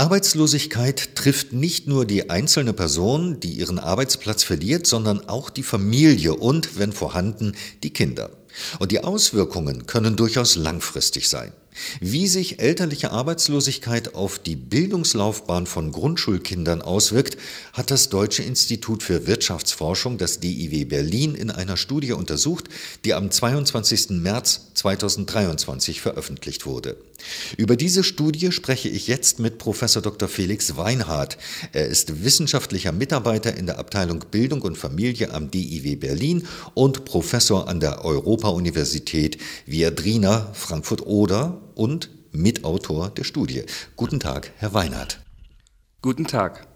Arbeitslosigkeit trifft nicht nur die einzelne Person, die ihren Arbeitsplatz verliert, sondern auch die Familie und, wenn vorhanden, die Kinder. Und die Auswirkungen können durchaus langfristig sein. Wie sich elterliche Arbeitslosigkeit auf die Bildungslaufbahn von Grundschulkindern auswirkt, hat das Deutsche Institut für Wirtschaftsforschung, das DIW Berlin, in einer Studie untersucht, die am 22. März 2023 veröffentlicht wurde. Über diese Studie spreche ich jetzt mit Professor Dr. Felix Weinhardt. Er ist wissenschaftlicher Mitarbeiter in der Abteilung Bildung und Familie am DIW Berlin und Professor an der Europa-Universität Viadrina Frankfurt-Oder und Mitautor der Studie. Guten Tag, Herr Weinhardt. Guten Tag.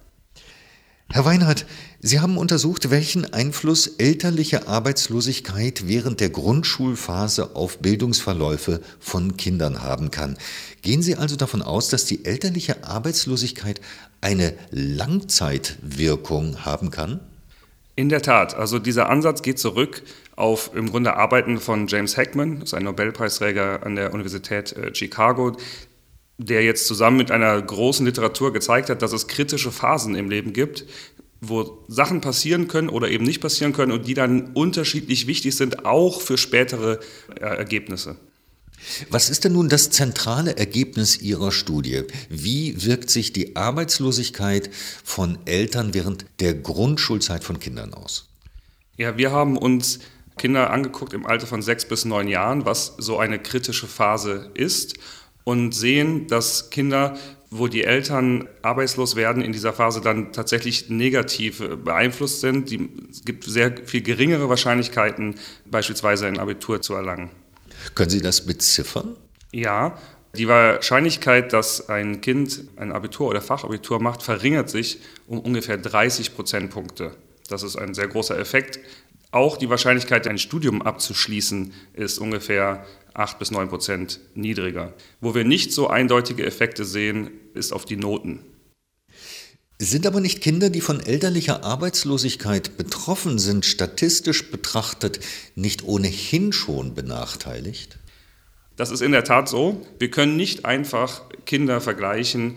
Herr Weinhardt, Sie haben untersucht, welchen Einfluss elterliche Arbeitslosigkeit während der Grundschulphase auf Bildungsverläufe von Kindern haben kann. Gehen Sie also davon aus, dass die elterliche Arbeitslosigkeit eine Langzeitwirkung haben kann? In der Tat, also dieser Ansatz geht zurück auf im Grunde Arbeiten von James Heckman, das ist ein Nobelpreisträger an der Universität äh, Chicago, der jetzt zusammen mit einer großen Literatur gezeigt hat, dass es kritische Phasen im Leben gibt, wo Sachen passieren können oder eben nicht passieren können und die dann unterschiedlich wichtig sind, auch für spätere äh, Ergebnisse. Was ist denn nun das zentrale Ergebnis Ihrer Studie? Wie wirkt sich die Arbeitslosigkeit von Eltern während der Grundschulzeit von Kindern aus? Ja, wir haben uns Kinder angeguckt im Alter von sechs bis neun Jahren, was so eine kritische Phase ist und sehen, dass Kinder, wo die Eltern arbeitslos werden, in dieser Phase dann tatsächlich negativ beeinflusst sind. Die, es gibt sehr viel geringere Wahrscheinlichkeiten, beispielsweise ein Abitur zu erlangen. Können Sie das beziffern? Ja, die Wahrscheinlichkeit, dass ein Kind ein Abitur oder Fachabitur macht, verringert sich um ungefähr 30 Prozentpunkte. Das ist ein sehr großer Effekt. Auch die Wahrscheinlichkeit, ein Studium abzuschließen, ist ungefähr 8 bis 9 Prozent niedriger. Wo wir nicht so eindeutige Effekte sehen, ist auf die Noten. Sind aber nicht Kinder, die von elterlicher Arbeitslosigkeit betroffen sind, statistisch betrachtet nicht ohnehin schon benachteiligt? Das ist in der Tat so. Wir können nicht einfach Kinder vergleichen,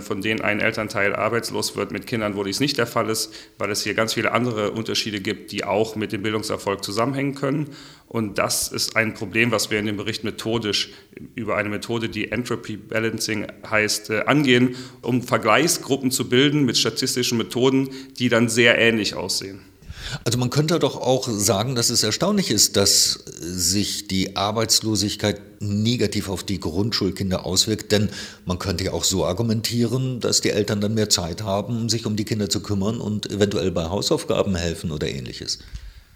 von denen ein Elternteil arbeitslos wird mit Kindern, wo dies nicht der Fall ist, weil es hier ganz viele andere Unterschiede gibt, die auch mit dem Bildungserfolg zusammenhängen können. Und das ist ein Problem, was wir in dem Bericht methodisch über eine Methode, die Entropy Balancing heißt, äh, angehen, um Vergleichsgruppen zu bilden mit statistischen Methoden, die dann sehr ähnlich aussehen. Also man könnte doch auch sagen, dass es erstaunlich ist, dass sich die Arbeitslosigkeit negativ auf die Grundschulkinder auswirkt, denn man könnte ja auch so argumentieren, dass die Eltern dann mehr Zeit haben, sich um die Kinder zu kümmern und eventuell bei Hausaufgaben helfen oder ähnliches.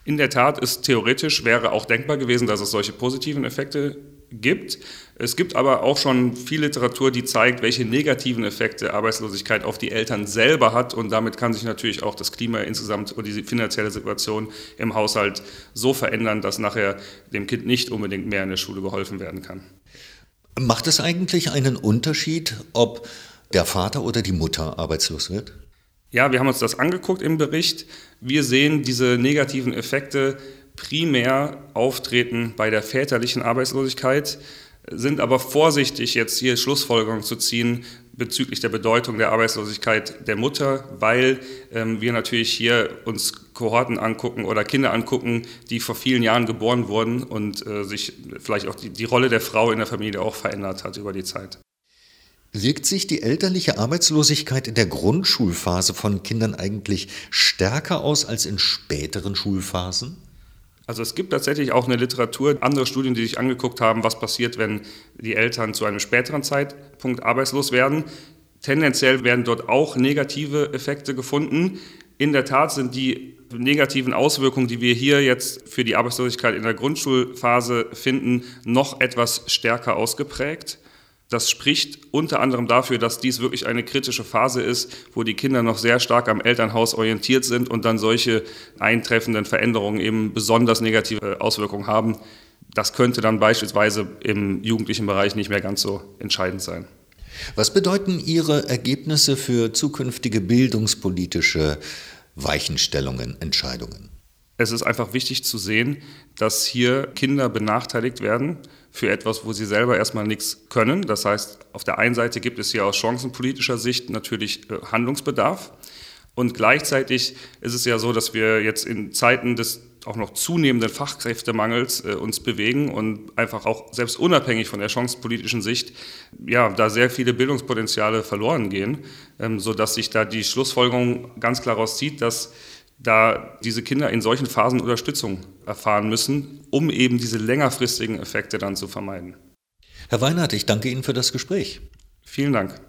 In der Tat ist theoretisch wäre auch denkbar gewesen, dass es solche positiven Effekte gibt. Es gibt aber auch schon viel Literatur, die zeigt, welche negativen Effekte Arbeitslosigkeit auf die Eltern selber hat. Und damit kann sich natürlich auch das Klima insgesamt und die finanzielle Situation im Haushalt so verändern, dass nachher dem Kind nicht unbedingt mehr in der Schule geholfen werden kann. Macht es eigentlich einen Unterschied, ob der Vater oder die Mutter arbeitslos wird? Ja, wir haben uns das angeguckt im Bericht. Wir sehen diese negativen Effekte primär auftreten bei der väterlichen Arbeitslosigkeit, sind aber vorsichtig, jetzt hier Schlussfolgerungen zu ziehen bezüglich der Bedeutung der Arbeitslosigkeit der Mutter, weil ähm, wir natürlich hier uns Kohorten angucken oder Kinder angucken, die vor vielen Jahren geboren wurden und äh, sich vielleicht auch die, die Rolle der Frau in der Familie auch verändert hat über die Zeit. Wirkt sich die elterliche Arbeitslosigkeit in der Grundschulphase von Kindern eigentlich stärker aus als in späteren Schulphasen? Also es gibt tatsächlich auch eine Literatur, andere Studien, die sich angeguckt haben, was passiert, wenn die Eltern zu einem späteren Zeitpunkt arbeitslos werden. Tendenziell werden dort auch negative Effekte gefunden. In der Tat sind die negativen Auswirkungen, die wir hier jetzt für die Arbeitslosigkeit in der Grundschulphase finden, noch etwas stärker ausgeprägt. Das spricht unter anderem dafür, dass dies wirklich eine kritische Phase ist, wo die Kinder noch sehr stark am Elternhaus orientiert sind und dann solche eintreffenden Veränderungen eben besonders negative Auswirkungen haben. Das könnte dann beispielsweise im jugendlichen Bereich nicht mehr ganz so entscheidend sein. Was bedeuten Ihre Ergebnisse für zukünftige bildungspolitische Weichenstellungen, Entscheidungen? Es ist einfach wichtig zu sehen, dass hier Kinder benachteiligt werden für etwas, wo sie selber erstmal nichts können. Das heißt, auf der einen Seite gibt es hier aus chancenpolitischer Sicht natürlich äh, Handlungsbedarf. Und gleichzeitig ist es ja so, dass wir jetzt in Zeiten des auch noch zunehmenden Fachkräftemangels äh, uns bewegen und einfach auch selbst unabhängig von der chancenpolitischen Sicht, ja, da sehr viele Bildungspotenziale verloren gehen, ähm, sodass sich da die Schlussfolgerung ganz klar rauszieht, dass da diese Kinder in solchen Phasen Unterstützung erfahren müssen, um eben diese längerfristigen Effekte dann zu vermeiden. Herr Weinert, ich danke Ihnen für das Gespräch. Vielen Dank.